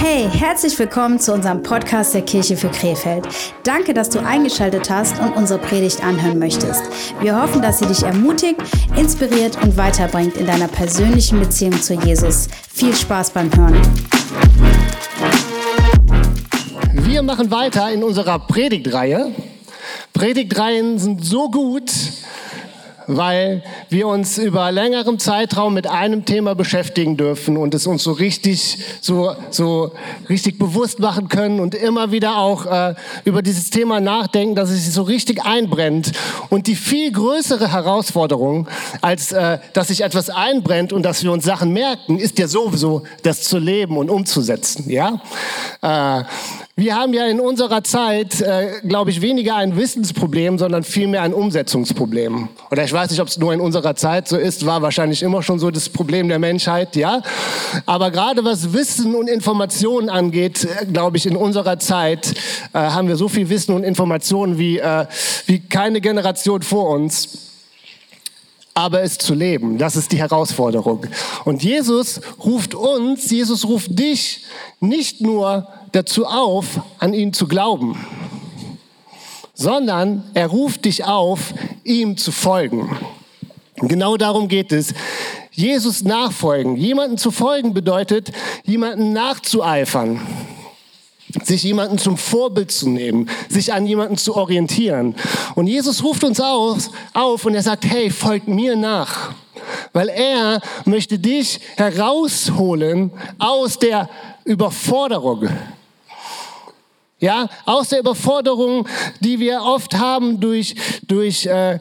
Hey, herzlich willkommen zu unserem Podcast der Kirche für Krefeld. Danke, dass du eingeschaltet hast und unsere Predigt anhören möchtest. Wir hoffen, dass sie dich ermutigt, inspiriert und weiterbringt in deiner persönlichen Beziehung zu Jesus. Viel Spaß beim Hören. Wir machen weiter in unserer Predigtreihe. Predigtreihen sind so gut, weil wir uns über längerem Zeitraum mit einem Thema beschäftigen dürfen und es uns so richtig, so, so richtig bewusst machen können und immer wieder auch äh, über dieses Thema nachdenken, dass es sich so richtig einbrennt. Und die viel größere Herausforderung, als äh, dass sich etwas einbrennt und dass wir uns Sachen merken, ist ja sowieso, das zu leben und umzusetzen. Ja. Äh, wir haben ja in unserer Zeit, äh, glaube ich, weniger ein Wissensproblem, sondern vielmehr ein Umsetzungsproblem. Oder ich weiß nicht, ob es nur in unserer Zeit so ist, war wahrscheinlich immer schon so das Problem der Menschheit, ja. Aber gerade was Wissen und Informationen angeht, äh, glaube ich, in unserer Zeit äh, haben wir so viel Wissen und Informationen wie, äh, wie keine Generation vor uns aber es zu leben. Das ist die Herausforderung. Und Jesus ruft uns, Jesus ruft dich nicht nur dazu auf, an ihn zu glauben, sondern er ruft dich auf, ihm zu folgen. Genau darum geht es. Jesus nachfolgen. Jemanden zu folgen bedeutet, jemanden nachzueifern sich jemanden zum Vorbild zu nehmen, sich an jemanden zu orientieren. Und Jesus ruft uns auf, und er sagt, hey, folgt mir nach. Weil er möchte dich herausholen aus der Überforderung. Ja, aus der Überforderung, die wir oft haben durch, durch äh,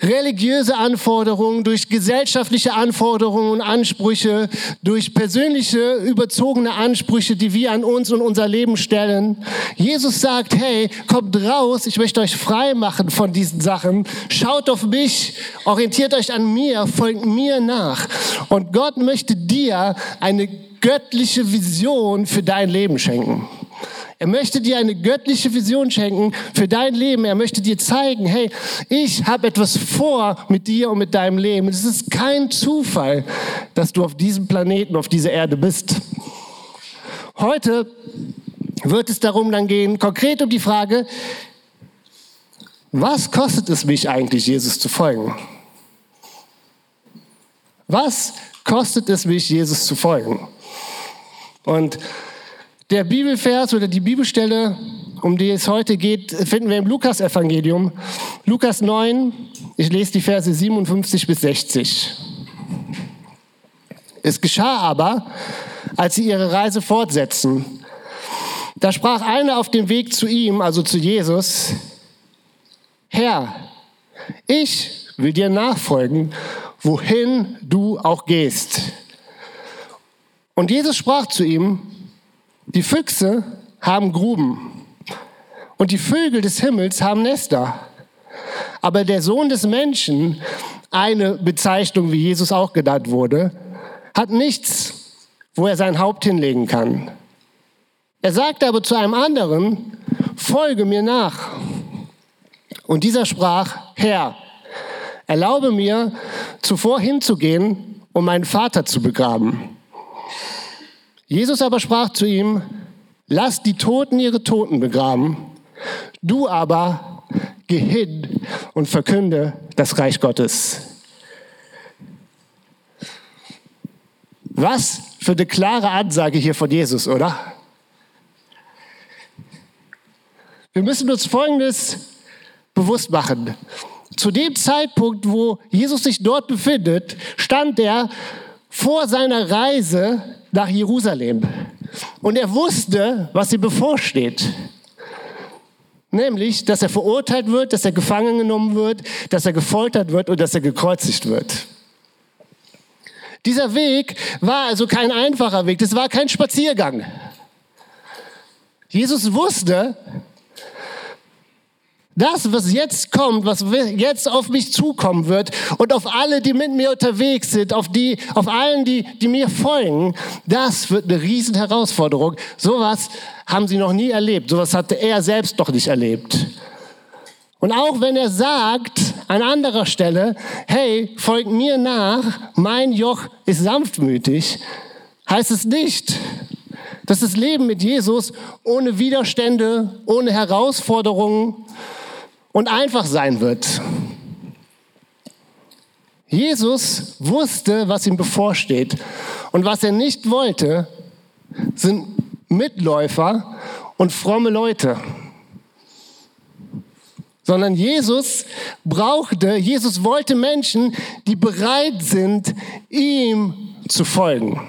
religiöse Anforderungen, durch gesellschaftliche Anforderungen und Ansprüche, durch persönliche überzogene Ansprüche, die wir an uns und unser Leben stellen. Jesus sagt, hey, kommt raus, ich möchte euch frei machen von diesen Sachen. Schaut auf mich, orientiert euch an mir, folgt mir nach. Und Gott möchte dir eine göttliche Vision für dein Leben schenken. Er möchte dir eine göttliche Vision schenken für dein Leben. Er möchte dir zeigen, hey, ich habe etwas vor mit dir und mit deinem Leben. Es ist kein Zufall, dass du auf diesem Planeten, auf dieser Erde bist. Heute wird es darum dann gehen, konkret um die Frage, was kostet es mich eigentlich, Jesus zu folgen? Was kostet es mich, Jesus zu folgen? Und der Bibelvers oder die Bibelstelle, um die es heute geht, finden wir im Lukas-Evangelium. Lukas 9, ich lese die Verse 57 bis 60. Es geschah aber, als sie ihre Reise fortsetzten, da sprach einer auf dem Weg zu ihm, also zu Jesus, Herr, ich will dir nachfolgen, wohin du auch gehst. Und Jesus sprach zu ihm, die Füchse haben Gruben und die Vögel des Himmels haben Nester. Aber der Sohn des Menschen, eine Bezeichnung, wie Jesus auch genannt wurde, hat nichts, wo er sein Haupt hinlegen kann. Er sagte aber zu einem anderen, folge mir nach. Und dieser sprach, Herr, erlaube mir, zuvor hinzugehen, um meinen Vater zu begraben. Jesus aber sprach zu ihm, lass die Toten ihre Toten begraben, du aber geh hin und verkünde das Reich Gottes. Was für eine klare Ansage hier von Jesus, oder? Wir müssen uns Folgendes bewusst machen. Zu dem Zeitpunkt, wo Jesus sich dort befindet, stand er vor seiner Reise nach Jerusalem. Und er wusste, was ihm bevorsteht. Nämlich, dass er verurteilt wird, dass er gefangen genommen wird, dass er gefoltert wird und dass er gekreuzigt wird. Dieser Weg war also kein einfacher Weg, das war kein Spaziergang. Jesus wusste, das, was jetzt kommt, was jetzt auf mich zukommen wird und auf alle, die mit mir unterwegs sind, auf die, auf allen, die, die mir folgen, das wird eine riesen Herausforderung. Sowas haben sie noch nie erlebt. Sowas hatte er selbst noch nicht erlebt. Und auch wenn er sagt an anderer Stelle, hey, folgt mir nach, mein Joch ist sanftmütig, heißt es nicht, dass das Leben mit Jesus ohne Widerstände, ohne Herausforderungen und einfach sein wird. Jesus wusste, was ihm bevorsteht. Und was er nicht wollte, sind Mitläufer und fromme Leute. Sondern Jesus brauchte, Jesus wollte Menschen, die bereit sind, ihm zu folgen.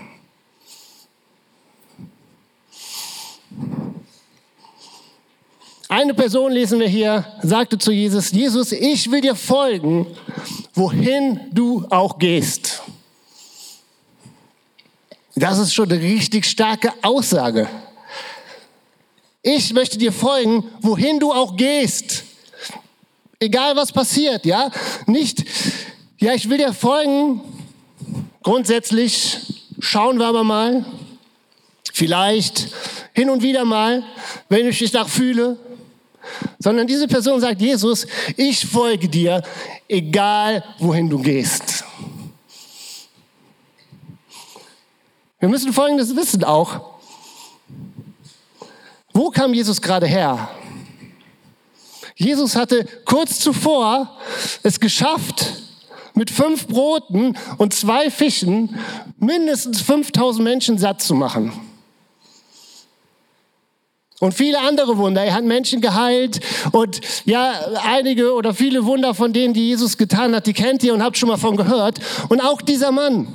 Eine Person lesen wir hier, sagte zu Jesus, Jesus, ich will dir folgen, wohin du auch gehst. Das ist schon eine richtig starke Aussage. Ich möchte dir folgen, wohin du auch gehst. Egal was passiert, ja? Nicht, ja, ich will dir folgen. Grundsätzlich schauen wir aber mal. Vielleicht hin und wieder mal, wenn ich mich nach fühle. Sondern diese Person sagt, Jesus, ich folge dir, egal wohin du gehst. Wir müssen Folgendes wissen auch. Wo kam Jesus gerade her? Jesus hatte kurz zuvor es geschafft, mit fünf Broten und zwei Fischen mindestens 5000 Menschen satt zu machen. Und viele andere Wunder. Er hat Menschen geheilt und ja, einige oder viele Wunder von denen, die Jesus getan hat, die kennt ihr und habt schon mal von gehört. Und auch dieser Mann.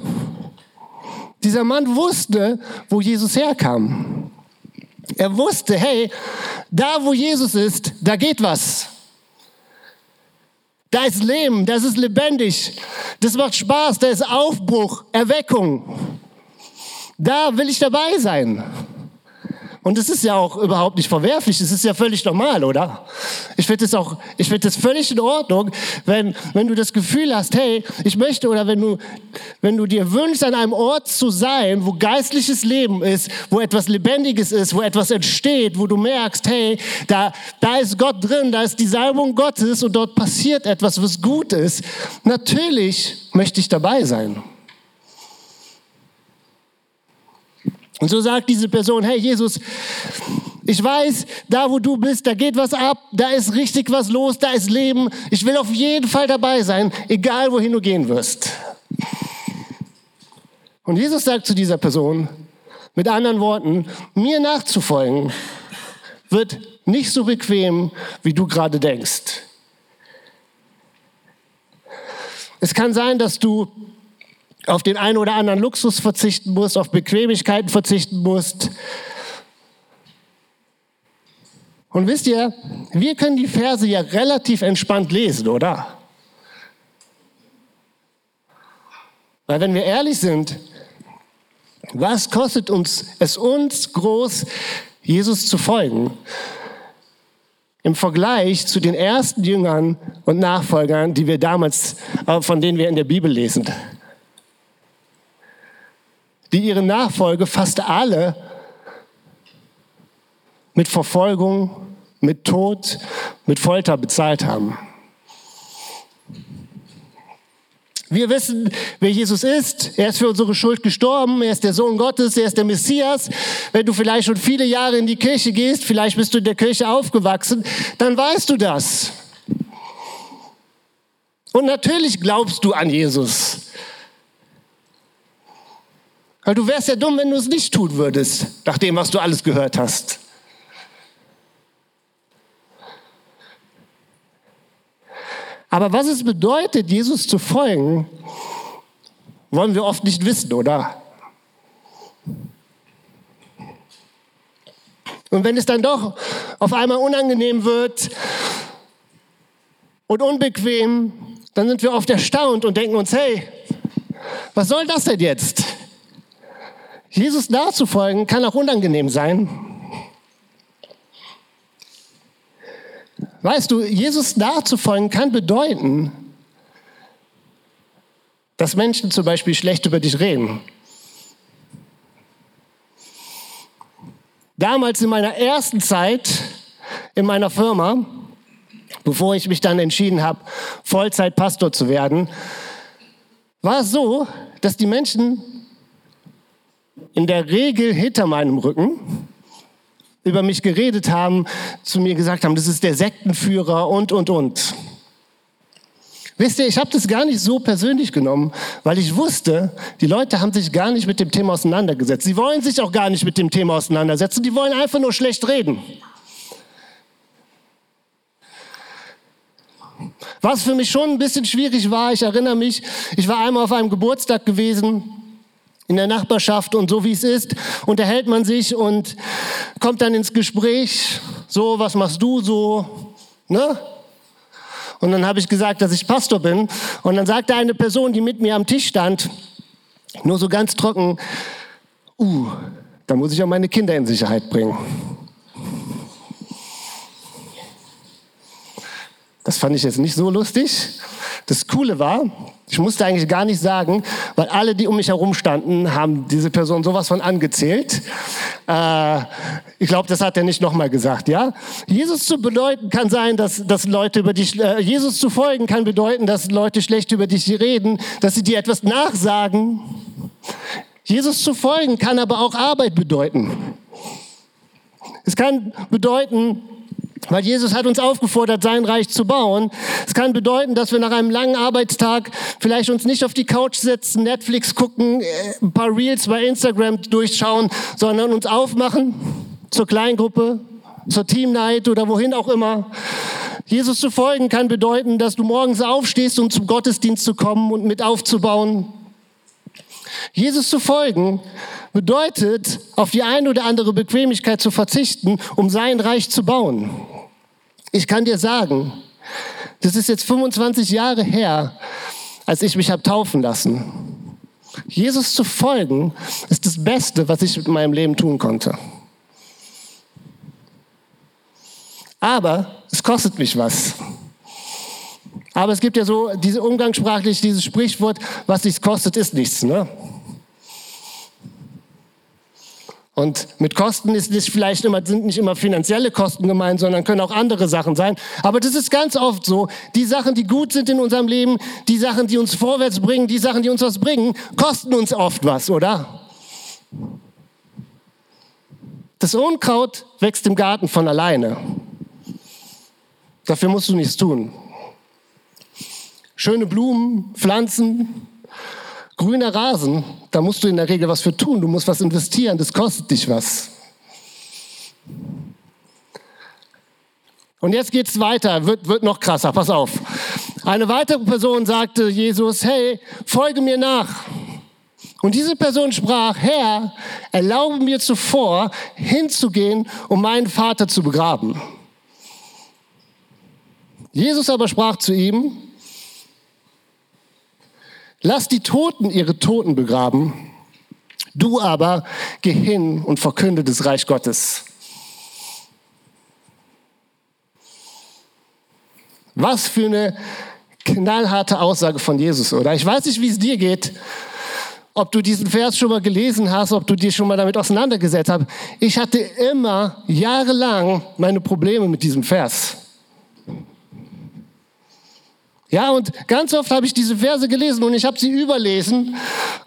Dieser Mann wusste, wo Jesus herkam. Er wusste, hey, da wo Jesus ist, da geht was. Da ist Leben, das ist lebendig, das macht Spaß, da ist Aufbruch, Erweckung. Da will ich dabei sein. Und es ist ja auch überhaupt nicht verwerflich, es ist ja völlig normal, oder? Ich finde es auch, ich finde es völlig in Ordnung, wenn, wenn du das Gefühl hast, hey, ich möchte, oder wenn du, wenn du dir wünschst, an einem Ort zu sein, wo geistliches Leben ist, wo etwas Lebendiges ist, wo etwas entsteht, wo du merkst, hey, da, da ist Gott drin, da ist die Salbung Gottes und dort passiert etwas, was gut ist. Natürlich möchte ich dabei sein. Und so sagt diese Person, hey Jesus, ich weiß, da wo du bist, da geht was ab, da ist richtig was los, da ist Leben. Ich will auf jeden Fall dabei sein, egal wohin du gehen wirst. Und Jesus sagt zu dieser Person, mit anderen Worten, mir nachzufolgen wird nicht so bequem, wie du gerade denkst. Es kann sein, dass du auf den einen oder anderen Luxus verzichten musst, auf Bequemlichkeiten verzichten musst. Und wisst ihr, wir können die Verse ja relativ entspannt lesen, oder? Weil wenn wir ehrlich sind, was kostet uns es uns groß, Jesus zu folgen? Im Vergleich zu den ersten Jüngern und Nachfolgern, die wir damals, äh, von denen wir in der Bibel lesen die ihre Nachfolge fast alle mit Verfolgung, mit Tod, mit Folter bezahlt haben. Wir wissen, wer Jesus ist. Er ist für unsere Schuld gestorben. Er ist der Sohn Gottes. Er ist der Messias. Wenn du vielleicht schon viele Jahre in die Kirche gehst, vielleicht bist du in der Kirche aufgewachsen, dann weißt du das. Und natürlich glaubst du an Jesus. Weil du wärst ja dumm, wenn du es nicht tun würdest, nach dem, was du alles gehört hast. Aber was es bedeutet, Jesus zu folgen, wollen wir oft nicht wissen, oder? Und wenn es dann doch auf einmal unangenehm wird und unbequem, dann sind wir oft erstaunt und denken uns, hey, was soll das denn jetzt? Jesus nachzufolgen kann auch unangenehm sein. Weißt du, Jesus nachzufolgen kann bedeuten, dass Menschen zum Beispiel schlecht über dich reden. Damals in meiner ersten Zeit in meiner Firma, bevor ich mich dann entschieden habe, Vollzeitpastor zu werden, war es so, dass die Menschen in der Regel hinter meinem Rücken über mich geredet haben, zu mir gesagt haben, das ist der Sektenführer und, und, und. Wisst ihr, ich habe das gar nicht so persönlich genommen, weil ich wusste, die Leute haben sich gar nicht mit dem Thema auseinandergesetzt. Sie wollen sich auch gar nicht mit dem Thema auseinandersetzen, die wollen einfach nur schlecht reden. Was für mich schon ein bisschen schwierig war, ich erinnere mich, ich war einmal auf einem Geburtstag gewesen in der Nachbarschaft und so wie es ist, unterhält man sich und kommt dann ins Gespräch, so, was machst du so, ne? Und dann habe ich gesagt, dass ich Pastor bin. Und dann sagte eine Person, die mit mir am Tisch stand, nur so ganz trocken, uh, da muss ich auch meine Kinder in Sicherheit bringen. Das fand ich jetzt nicht so lustig. Das Coole war, ich musste eigentlich gar nicht sagen, weil alle, die um mich herum standen, haben diese Person sowas von angezählt. Äh, ich glaube, das hat er nicht nochmal gesagt, ja? Jesus zu bedeuten kann sein, dass, dass Leute über dich, äh, Jesus zu folgen kann bedeuten, dass Leute schlecht über dich reden, dass sie dir etwas nachsagen. Jesus zu folgen kann aber auch Arbeit bedeuten. Es kann bedeuten, weil Jesus hat uns aufgefordert, sein Reich zu bauen. Es kann bedeuten, dass wir nach einem langen Arbeitstag vielleicht uns nicht auf die Couch setzen, Netflix gucken, äh, ein paar Reels bei Instagram durchschauen, sondern uns aufmachen zur Kleingruppe, zur Team Night oder wohin auch immer. Jesus zu folgen kann bedeuten, dass du morgens aufstehst, um zum Gottesdienst zu kommen und mit aufzubauen. Jesus zu folgen bedeutet, auf die eine oder andere Bequemlichkeit zu verzichten, um sein Reich zu bauen. Ich kann dir sagen, das ist jetzt 25 Jahre her, als ich mich habe taufen lassen. Jesus zu folgen ist das Beste, was ich mit meinem Leben tun konnte. Aber es kostet mich was. Aber es gibt ja so diese umgangssprachlich dieses Sprichwort, was nichts kostet, ist nichts. Ne? Und mit Kosten ist nicht vielleicht immer, sind nicht immer finanzielle Kosten gemeint, sondern können auch andere Sachen sein. Aber das ist ganz oft so. Die Sachen, die gut sind in unserem Leben, die Sachen, die uns vorwärts bringen, die Sachen, die uns was bringen, kosten uns oft was, oder? Das Unkraut wächst im Garten von alleine. Dafür musst du nichts tun. Schöne Blumen, Pflanzen, Grüner Rasen, da musst du in der Regel was für tun. Du musst was investieren, das kostet dich was. Und jetzt geht's weiter, wird, wird noch krasser, pass auf. Eine weitere Person sagte Jesus, hey, folge mir nach. Und diese Person sprach, Herr, erlaube mir zuvor hinzugehen, um meinen Vater zu begraben. Jesus aber sprach zu ihm, Lass die Toten ihre Toten begraben. Du aber geh hin und verkünde das Reich Gottes. Was für eine knallharte Aussage von Jesus, oder? Ich weiß nicht, wie es dir geht, ob du diesen Vers schon mal gelesen hast, ob du dir schon mal damit auseinandergesetzt hast. Ich hatte immer jahrelang meine Probleme mit diesem Vers. Ja, und ganz oft habe ich diese Verse gelesen und ich habe sie überlesen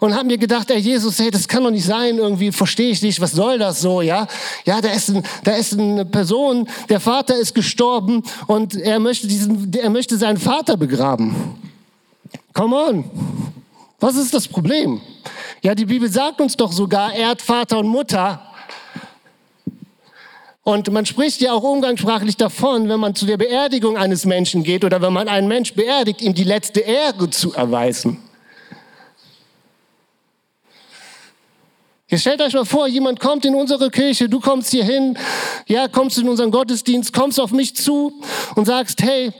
und habe mir gedacht, ey Jesus, hey, das kann doch nicht sein, irgendwie verstehe ich nicht, was soll das so, ja? Ja, da ist, ein, da ist eine Person, der Vater ist gestorben und er möchte, diesen, er möchte seinen Vater begraben. Come on, was ist das Problem? Ja, die Bibel sagt uns doch sogar, er hat Vater und Mutter. Und man spricht ja auch umgangssprachlich davon, wenn man zu der Beerdigung eines Menschen geht oder wenn man einen Mensch beerdigt, ihm die letzte Ehre zu erweisen. Jetzt stellt euch mal vor, jemand kommt in unsere Kirche, du kommst hier hin, ja, kommst in unseren Gottesdienst, kommst auf mich zu und sagst, hey,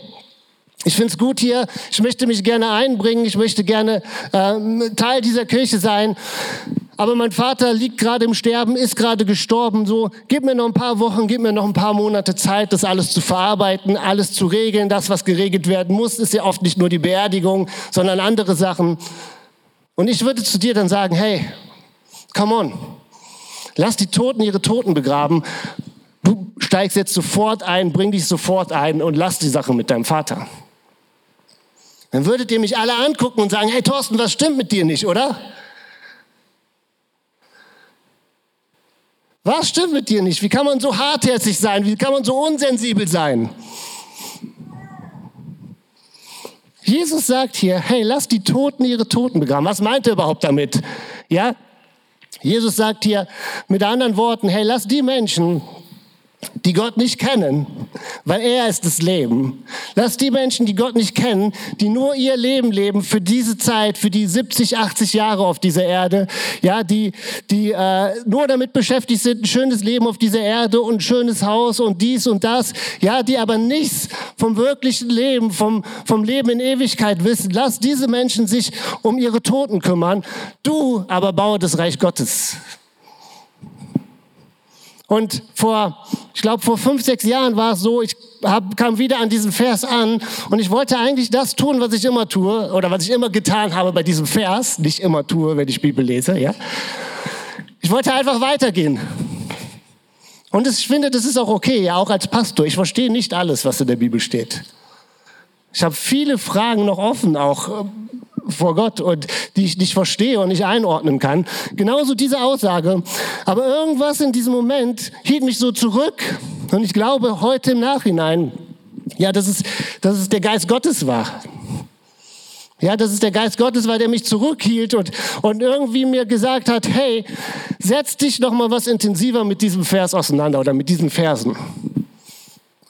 ich finde es gut hier, ich möchte mich gerne einbringen, ich möchte gerne äh, Teil dieser Kirche sein. Aber mein Vater liegt gerade im Sterben, ist gerade gestorben. So, gib mir noch ein paar Wochen, gib mir noch ein paar Monate Zeit, das alles zu verarbeiten, alles zu regeln. Das, was geregelt werden muss, ist ja oft nicht nur die Beerdigung, sondern andere Sachen. Und ich würde zu dir dann sagen, hey, come on, lass die Toten ihre Toten begraben. Du steigst jetzt sofort ein, bring dich sofort ein und lass die Sache mit deinem Vater. Dann würdet ihr mich alle angucken und sagen, hey Thorsten, was stimmt mit dir nicht, oder? Was stimmt mit dir nicht? Wie kann man so hartherzig sein? Wie kann man so unsensibel sein? Jesus sagt hier, hey, lass die Toten ihre Toten begraben. Was meint er überhaupt damit? Ja? Jesus sagt hier mit anderen Worten, hey, lass die Menschen, die Gott nicht kennen, weil er ist das Leben. Lass die Menschen, die Gott nicht kennen, die nur ihr Leben leben für diese Zeit, für die 70, 80 Jahre auf dieser Erde, ja, die, die äh, nur damit beschäftigt sind, ein schönes Leben auf dieser Erde und ein schönes Haus und dies und das, ja, die aber nichts vom wirklichen Leben, vom, vom Leben in Ewigkeit wissen. Lass diese Menschen sich um ihre Toten kümmern. Du aber baue das Reich Gottes. Und vor, ich glaube, vor fünf, sechs Jahren war es so, ich hab, kam wieder an diesem Vers an und ich wollte eigentlich das tun, was ich immer tue oder was ich immer getan habe bei diesem Vers, nicht immer tue, wenn ich Bibel lese, ja. Ich wollte einfach weitergehen. Und ich finde, das ist auch okay, ja, auch als Pastor. Ich verstehe nicht alles, was in der Bibel steht. Ich habe viele Fragen noch offen, auch vor Gott und die ich nicht verstehe und nicht einordnen kann. Genauso diese Aussage. Aber irgendwas in diesem Moment hielt mich so zurück und ich glaube heute im Nachhinein, ja, dass es, dass es der Geist Gottes war. Ja, dass es der Geist Gottes war, der mich zurückhielt und, und irgendwie mir gesagt hat, hey, setz dich noch mal was intensiver mit diesem Vers auseinander oder mit diesen Versen.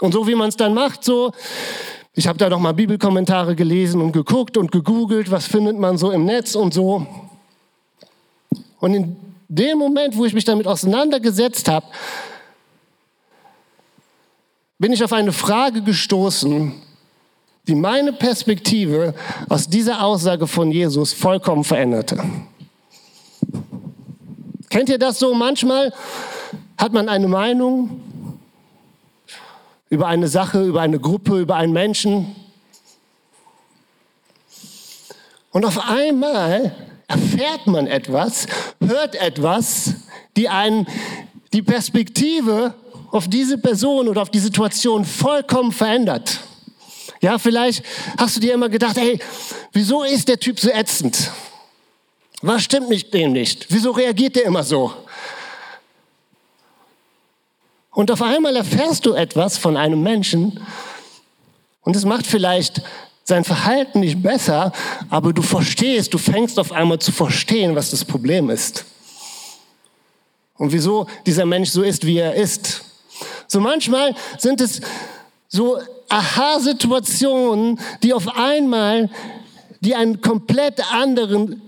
Und so wie man es dann macht, so ich habe da noch mal Bibelkommentare gelesen und geguckt und gegoogelt, was findet man so im Netz und so. Und in dem Moment, wo ich mich damit auseinandergesetzt habe, bin ich auf eine Frage gestoßen, die meine Perspektive aus dieser Aussage von Jesus vollkommen veränderte. Kennt ihr das so? Manchmal hat man eine Meinung über eine Sache, über eine Gruppe, über einen Menschen. Und auf einmal erfährt man etwas, hört etwas, die einen die Perspektive auf diese Person oder auf die Situation vollkommen verändert. Ja, vielleicht hast du dir immer gedacht, hey, wieso ist der Typ so ätzend? Was stimmt mit dem nicht? Wieso reagiert der immer so? Und auf einmal erfährst du etwas von einem Menschen und es macht vielleicht sein Verhalten nicht besser, aber du verstehst, du fängst auf einmal zu verstehen, was das Problem ist. Und wieso dieser Mensch so ist, wie er ist. So manchmal sind es so Aha-Situationen, die auf einmal, die einen komplett anderen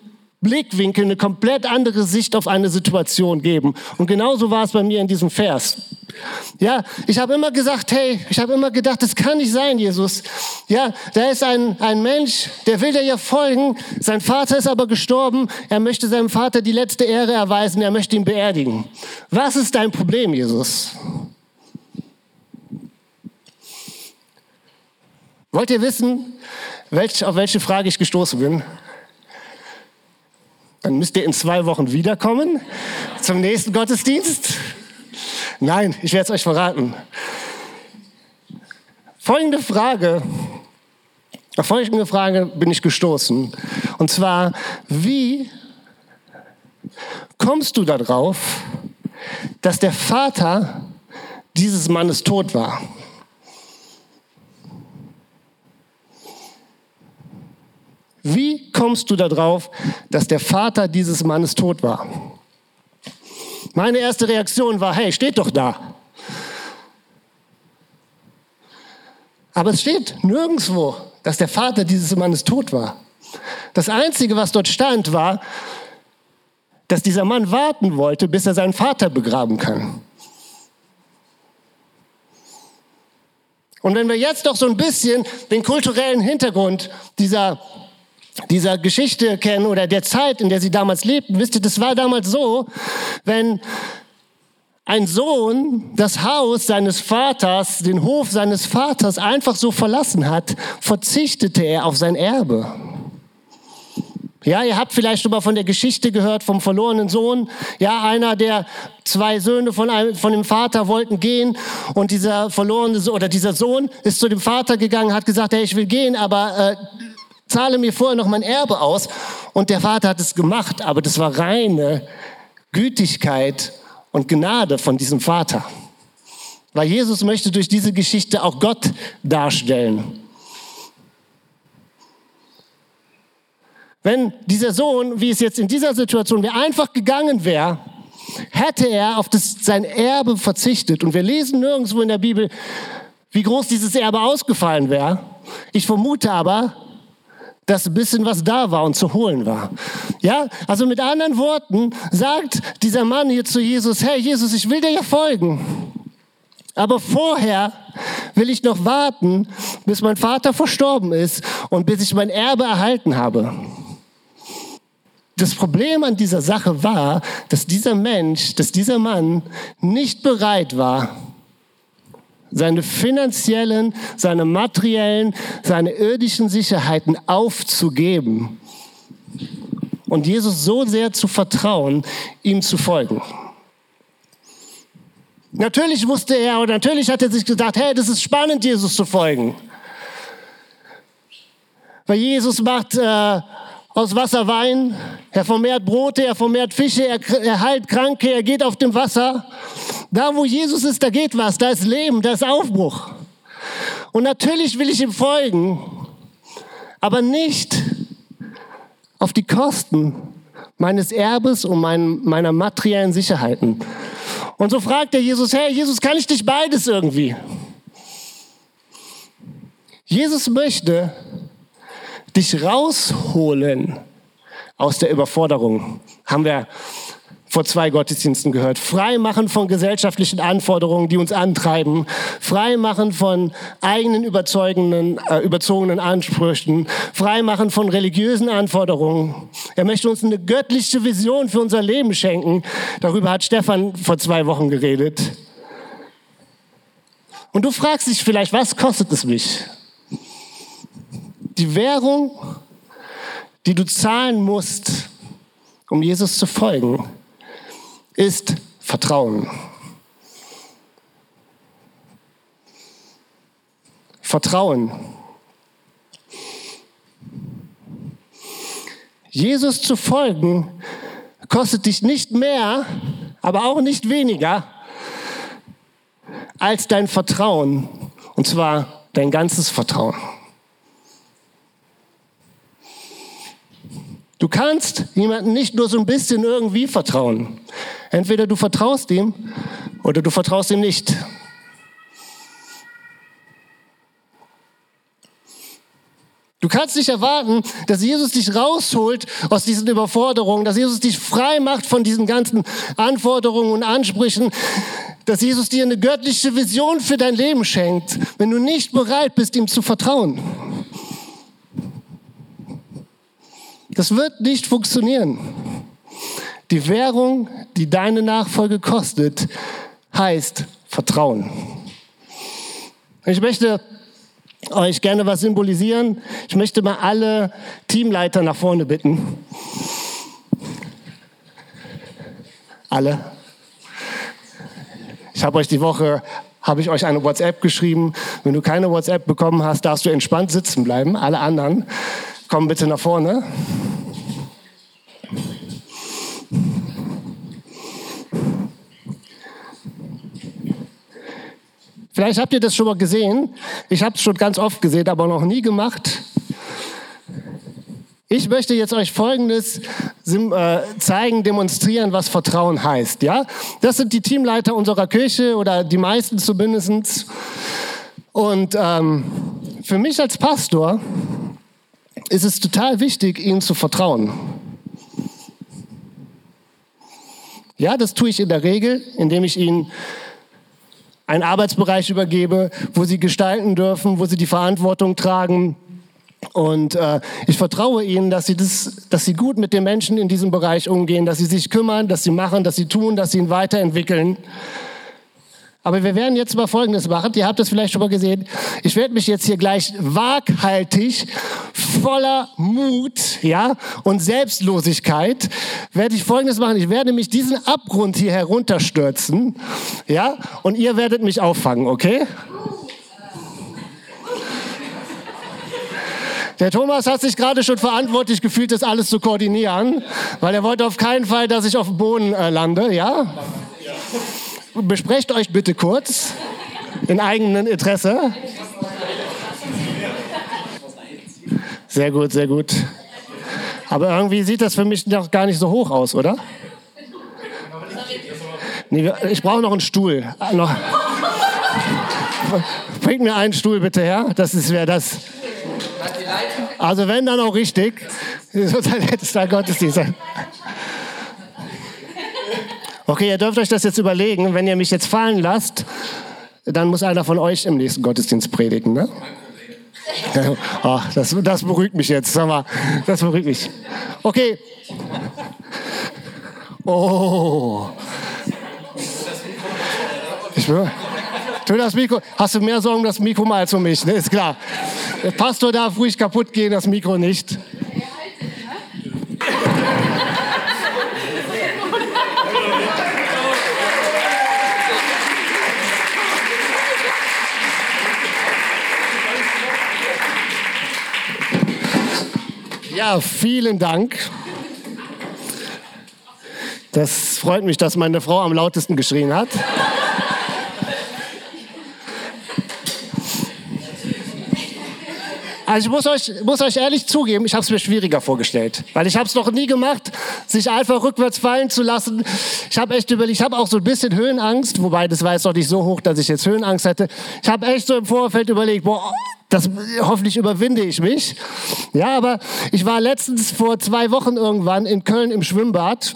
Blickwinkel, eine komplett andere Sicht auf eine Situation geben. Und genauso war es bei mir in diesem Vers. Ja, ich habe immer gesagt, hey, ich habe immer gedacht, das kann nicht sein, Jesus. Ja, da ist ein, ein Mensch, der will dir ja folgen. Sein Vater ist aber gestorben. Er möchte seinem Vater die letzte Ehre erweisen. Er möchte ihn beerdigen. Was ist dein Problem, Jesus? Wollt ihr wissen, welch, auf welche Frage ich gestoßen bin? Dann müsst ihr in zwei Wochen wiederkommen zum nächsten Gottesdienst. Nein, ich werde es euch verraten. Folgende Frage, auf folgende Frage bin ich gestoßen. Und zwar, wie kommst du darauf, dass der Vater dieses Mannes tot war? Wie kommst du darauf, dass der Vater dieses Mannes tot war? Meine erste Reaktion war, hey, steht doch da. Aber es steht nirgendwo, dass der Vater dieses Mannes tot war. Das Einzige, was dort stand, war, dass dieser Mann warten wollte, bis er seinen Vater begraben kann. Und wenn wir jetzt doch so ein bisschen den kulturellen Hintergrund dieser dieser Geschichte kennen oder der Zeit, in der sie damals lebten, wisst ihr, das war damals so, wenn ein Sohn das Haus seines Vaters, den Hof seines Vaters einfach so verlassen hat, verzichtete er auf sein Erbe. Ja, ihr habt vielleicht schon mal von der Geschichte gehört vom verlorenen Sohn. Ja, einer der zwei Söhne von, einem, von dem Vater wollten gehen und dieser verlorene oder dieser Sohn ist zu dem Vater gegangen, hat gesagt, hey, ich will gehen, aber äh, zahle mir vorher noch mein Erbe aus. Und der Vater hat es gemacht, aber das war reine Gütigkeit und Gnade von diesem Vater. Weil Jesus möchte durch diese Geschichte auch Gott darstellen. Wenn dieser Sohn, wie es jetzt in dieser Situation wäre, einfach gegangen wäre, hätte er auf das, sein Erbe verzichtet. Und wir lesen nirgendwo in der Bibel, wie groß dieses Erbe ausgefallen wäre. Ich vermute aber, ein bisschen was da war und zu holen war. Ja, also mit anderen Worten sagt dieser Mann hier zu Jesus, hey Jesus, ich will dir ja folgen. Aber vorher will ich noch warten, bis mein Vater verstorben ist und bis ich mein Erbe erhalten habe. Das Problem an dieser Sache war, dass dieser Mensch, dass dieser Mann nicht bereit war, seine finanziellen, seine materiellen, seine irdischen Sicherheiten aufzugeben und Jesus so sehr zu vertrauen, ihm zu folgen. Natürlich wusste er oder natürlich hat er sich gedacht, hey, das ist spannend, Jesus zu folgen. Weil Jesus macht äh, aus Wasser Wein, er vermehrt Brote, er vermehrt Fische, er, er heilt Kranke, er geht auf dem Wasser. Da, wo Jesus ist, da geht was, da ist Leben, da ist Aufbruch. Und natürlich will ich ihm folgen, aber nicht auf die Kosten meines Erbes und mein, meiner materiellen Sicherheiten. Und so fragt er Jesus, hey Jesus, kann ich dich beides irgendwie? Jesus möchte, dich rausholen aus der Überforderung. Haben wir vor zwei Gottesdiensten gehört. Frei machen von gesellschaftlichen Anforderungen, die uns antreiben. Frei machen von eigenen überzeugenden, äh, überzogenen Ansprüchen. Frei machen von religiösen Anforderungen. Er möchte uns eine göttliche Vision für unser Leben schenken. Darüber hat Stefan vor zwei Wochen geredet. Und du fragst dich vielleicht, was kostet es mich? Die Währung, die du zahlen musst, um Jesus zu folgen, ist Vertrauen. Vertrauen. Jesus zu folgen kostet dich nicht mehr, aber auch nicht weniger als dein Vertrauen. Und zwar dein ganzes Vertrauen. Du kannst jemandem nicht nur so ein bisschen irgendwie vertrauen. Entweder du vertraust ihm oder du vertraust ihm nicht. Du kannst nicht erwarten, dass Jesus dich rausholt aus diesen Überforderungen, dass Jesus dich frei macht von diesen ganzen Anforderungen und Ansprüchen, dass Jesus dir eine göttliche Vision für dein Leben schenkt, wenn du nicht bereit bist, ihm zu vertrauen. Das wird nicht funktionieren. Die Währung, die deine Nachfolge kostet, heißt Vertrauen. Ich möchte euch gerne was symbolisieren. Ich möchte mal alle Teamleiter nach vorne bitten. Alle. Ich habe euch die Woche habe ich euch eine WhatsApp geschrieben. Wenn du keine WhatsApp bekommen hast, darfst du entspannt sitzen bleiben. Alle anderen kommen bitte nach vorne. Vielleicht habt ihr das schon mal gesehen. Ich habe es schon ganz oft gesehen, aber noch nie gemacht. Ich möchte jetzt euch Folgendes äh, zeigen, demonstrieren, was Vertrauen heißt. Ja, das sind die Teamleiter unserer Kirche oder die meisten zumindest. Und ähm, für mich als Pastor ist es total wichtig, ihnen zu vertrauen. Ja, das tue ich in der Regel, indem ich ihnen einen Arbeitsbereich übergebe, wo sie gestalten dürfen, wo sie die Verantwortung tragen. Und äh, ich vertraue ihnen, dass sie, das, dass sie gut mit den Menschen in diesem Bereich umgehen, dass sie sich kümmern, dass sie machen, dass sie tun, dass sie ihn weiterentwickeln. Aber wir werden jetzt mal Folgendes machen. Ihr habt es vielleicht schon mal gesehen. Ich werde mich jetzt hier gleich waghaltig, voller Mut, ja, und Selbstlosigkeit, werde ich Folgendes machen. Ich werde mich diesen Abgrund hier herunterstürzen, ja, und ihr werdet mich auffangen, okay? Der Thomas hat sich gerade schon verantwortlich gefühlt, das alles zu koordinieren, weil er wollte auf keinen Fall, dass ich auf dem Boden äh, lande, ja? Besprecht euch bitte kurz in eigenem Interesse. Sehr gut, sehr gut. Aber irgendwie sieht das für mich noch gar nicht so hoch aus, oder? Nee, ich brauche noch einen Stuhl. Bringt mir einen Stuhl bitte her. Das wäre das. Also wenn dann auch richtig. Total letzter Gottesdienst. Okay, ihr dürft euch das jetzt überlegen. Wenn ihr mich jetzt fallen lasst, dann muss einer von euch im nächsten Gottesdienst predigen. Ne? Oh, das, das beruhigt mich jetzt. Sag mal, das beruhigt mich. Okay. Oh. Ich will. Das Mikro. Hast du mehr Sorgen um das Mikro mal als um mich? Ne? Ist klar. Der Pastor darf ruhig kaputt gehen, das Mikro nicht. Ja, vielen Dank. Das freut mich, dass meine Frau am lautesten geschrien hat. Also ich muss euch, muss euch ehrlich zugeben, ich habe es mir schwieriger vorgestellt. Weil ich habe es noch nie gemacht, sich einfach rückwärts fallen zu lassen. Ich habe echt überlegt, ich habe auch so ein bisschen Höhenangst, wobei das war jetzt noch nicht so hoch, dass ich jetzt Höhenangst hätte. Ich habe echt so im Vorfeld überlegt, boah, das, hoffentlich überwinde ich mich. Ja, aber ich war letztens vor zwei Wochen irgendwann in Köln im Schwimmbad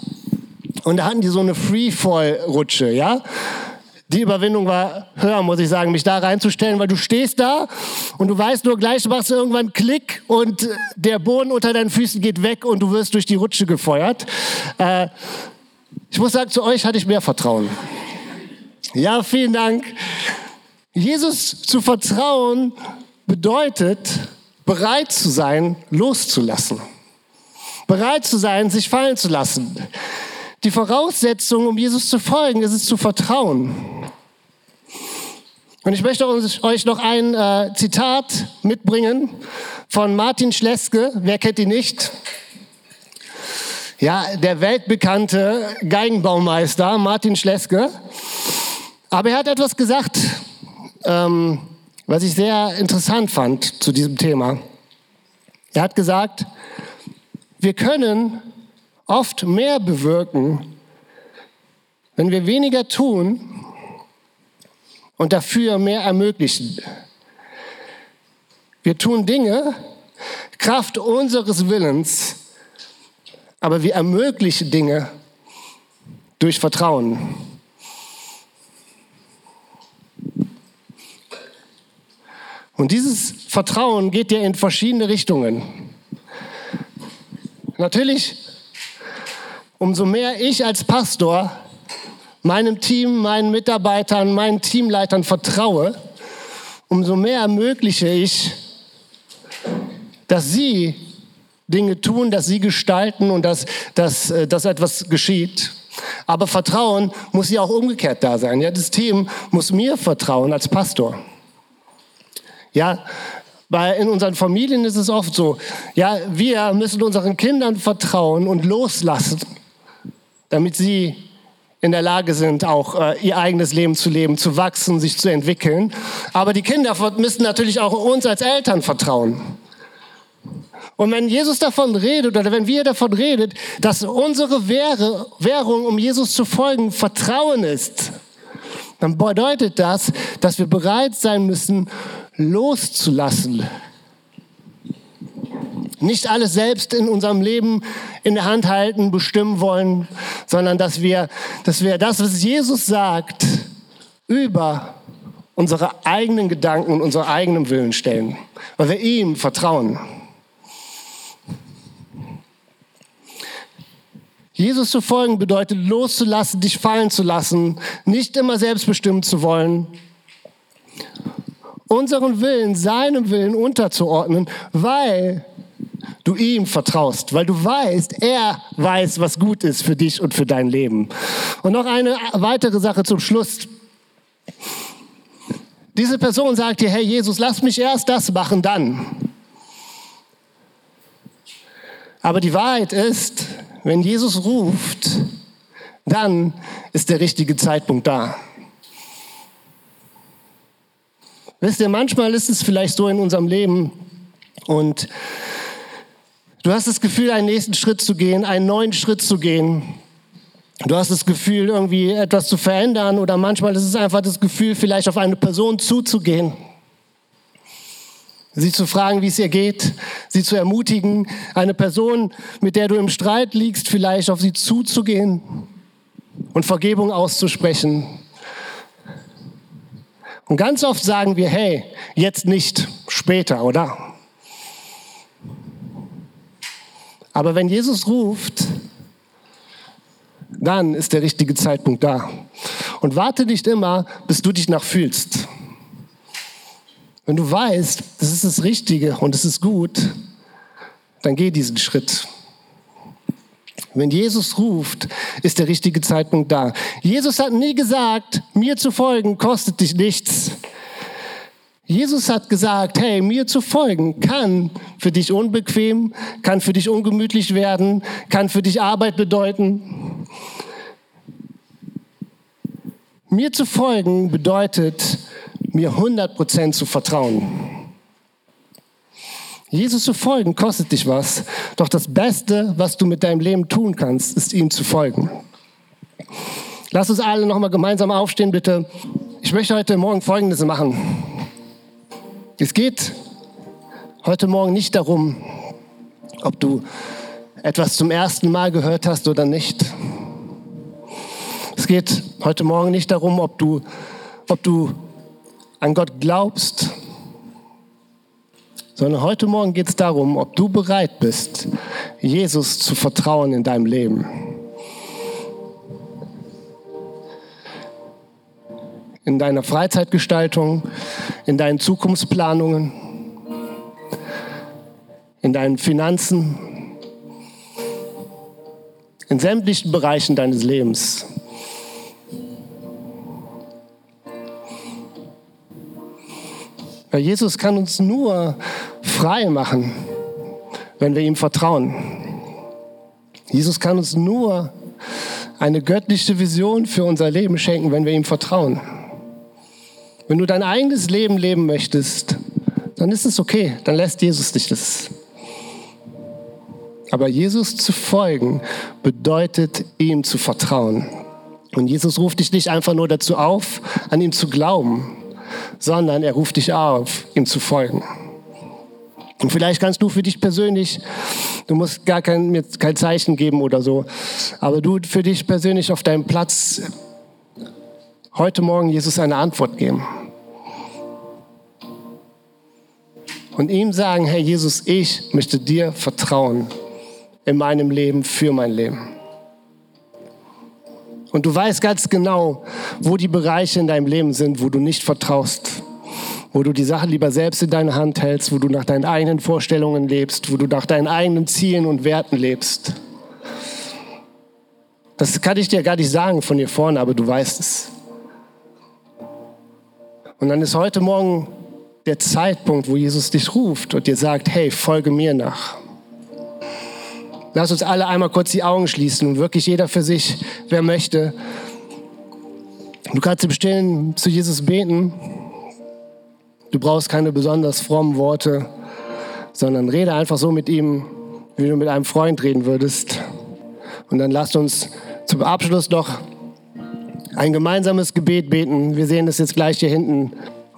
und da hatten die so eine Freefall-Rutsche, ja. Die Überwindung war höher, muss ich sagen, mich da reinzustellen, weil du stehst da und du weißt nur, gleich machst du irgendwann Klick und der Boden unter deinen Füßen geht weg und du wirst durch die Rutsche gefeuert. Äh, ich muss sagen, zu euch hatte ich mehr Vertrauen. Ja, vielen Dank. Jesus zu vertrauen bedeutet, bereit zu sein, loszulassen. Bereit zu sein, sich fallen zu lassen. Die Voraussetzung, um Jesus zu folgen, ist es zu vertrauen. Und ich möchte euch noch ein äh, Zitat mitbringen von Martin Schleske. Wer kennt ihn nicht? Ja, der weltbekannte Geigenbaumeister Martin Schleske. Aber er hat etwas gesagt, ähm, was ich sehr interessant fand zu diesem Thema. Er hat gesagt, wir können oft mehr bewirken, wenn wir weniger tun und dafür mehr ermöglichen. Wir tun Dinge, Kraft unseres Willens, aber wir ermöglichen Dinge durch Vertrauen. Und dieses Vertrauen geht ja in verschiedene Richtungen. Natürlich umso mehr ich als Pastor meinem Team, meinen Mitarbeitern, meinen Teamleitern vertraue, umso mehr ermögliche ich, dass sie Dinge tun, dass sie gestalten und dass, dass, äh, dass etwas geschieht. Aber Vertrauen muss ja auch umgekehrt da sein. Ja, das Team muss mir vertrauen als Pastor. Ja, weil in unseren Familien ist es oft so, ja, wir müssen unseren Kindern vertrauen und loslassen damit sie in der Lage sind, auch äh, ihr eigenes Leben zu leben, zu wachsen, sich zu entwickeln. Aber die Kinder müssen natürlich auch uns als Eltern vertrauen. Und wenn Jesus davon redet oder wenn wir davon redet, dass unsere Währung, um Jesus zu folgen, Vertrauen ist, dann bedeutet das, dass wir bereit sein müssen, loszulassen nicht alles selbst in unserem Leben in der Hand halten, bestimmen wollen, sondern dass wir, dass wir das, was Jesus sagt, über unsere eigenen Gedanken und unsere eigenen Willen stellen, weil wir ihm vertrauen. Jesus zu folgen bedeutet loszulassen, dich fallen zu lassen, nicht immer selbstbestimmt zu wollen, unseren Willen seinem Willen unterzuordnen, weil du ihm vertraust, weil du weißt, er weiß, was gut ist für dich und für dein Leben. Und noch eine weitere Sache zum Schluss. Diese Person sagt dir, hey Jesus, lass mich erst das machen, dann. Aber die Wahrheit ist, wenn Jesus ruft, dann ist der richtige Zeitpunkt da. Wisst ihr, manchmal ist es vielleicht so in unserem Leben und du hast das Gefühl, einen nächsten Schritt zu gehen, einen neuen Schritt zu gehen. Du hast das Gefühl, irgendwie etwas zu verändern oder manchmal ist es einfach das Gefühl, vielleicht auf eine Person zuzugehen. Sie zu fragen, wie es ihr geht, sie zu ermutigen, eine Person, mit der du im Streit liegst, vielleicht auf sie zuzugehen und Vergebung auszusprechen. Und ganz oft sagen wir, hey, jetzt nicht, später, oder? Aber wenn Jesus ruft, dann ist der richtige Zeitpunkt da. Und warte nicht immer, bis du dich nachfühlst. Wenn du weißt, das ist das Richtige und es ist gut, dann geh diesen Schritt. Wenn Jesus ruft, ist der richtige Zeitpunkt da. Jesus hat nie gesagt, mir zu folgen kostet dich nichts. Jesus hat gesagt, hey, mir zu folgen kann für dich unbequem, kann für dich ungemütlich werden, kann für dich Arbeit bedeuten. Mir zu folgen bedeutet, mir 100% zu vertrauen. Jesus zu folgen kostet dich was, doch das Beste, was du mit deinem Leben tun kannst, ist ihm zu folgen. Lass uns alle nochmal gemeinsam aufstehen, bitte. Ich möchte heute Morgen Folgendes machen. Es geht heute Morgen nicht darum, ob du etwas zum ersten Mal gehört hast oder nicht. Es geht heute Morgen nicht darum, ob du, ob du an Gott glaubst, sondern heute Morgen geht es darum, ob du bereit bist, Jesus zu vertrauen in deinem Leben. In deiner Freizeitgestaltung, in deinen Zukunftsplanungen, in deinen Finanzen, in sämtlichen Bereichen deines Lebens. Weil Jesus kann uns nur frei machen, wenn wir ihm vertrauen. Jesus kann uns nur eine göttliche Vision für unser Leben schenken, wenn wir ihm vertrauen. Wenn du dein eigenes Leben leben möchtest, dann ist es okay, dann lässt Jesus dich das. Aber Jesus zu folgen bedeutet, ihm zu vertrauen. Und Jesus ruft dich nicht einfach nur dazu auf, an ihm zu glauben, sondern er ruft dich auf, ihm zu folgen. Und vielleicht kannst du für dich persönlich, du musst gar kein, mir kein Zeichen geben oder so, aber du für dich persönlich auf deinem Platz heute Morgen Jesus eine Antwort geben. Und ihm sagen, Herr Jesus, ich möchte dir vertrauen in meinem Leben, für mein Leben. Und du weißt ganz genau, wo die Bereiche in deinem Leben sind, wo du nicht vertraust, wo du die Sache lieber selbst in deine Hand hältst, wo du nach deinen eigenen Vorstellungen lebst, wo du nach deinen eigenen Zielen und Werten lebst. Das kann ich dir gar nicht sagen von hier vorne, aber du weißt es. Und dann ist heute Morgen der Zeitpunkt, wo Jesus dich ruft und dir sagt, hey, folge mir nach. Lass uns alle einmal kurz die Augen schließen und wirklich jeder für sich, wer möchte. Du kannst im Stillen zu Jesus beten. Du brauchst keine besonders frommen Worte, sondern rede einfach so mit ihm, wie du mit einem Freund reden würdest. Und dann lasst uns zum Abschluss noch ein gemeinsames Gebet beten. Wir sehen das jetzt gleich hier hinten.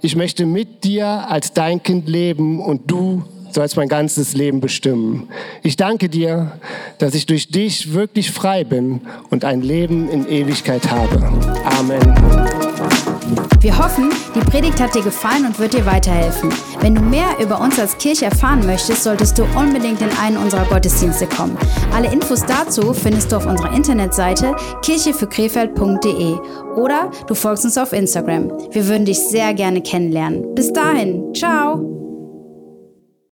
Ich möchte mit dir als dein Kind leben und du sollst mein ganzes Leben bestimmen. Ich danke dir, dass ich durch dich wirklich frei bin und ein Leben in Ewigkeit habe. Amen. Wir hoffen, die Predigt hat dir gefallen und wird dir weiterhelfen. Wenn du mehr über uns als Kirche erfahren möchtest, solltest du unbedingt in einen unserer Gottesdienste kommen. Alle Infos dazu findest du auf unserer Internetseite kircheführkrefeld.de oder du folgst uns auf Instagram. Wir würden dich sehr gerne kennenlernen. Bis dahin, ciao!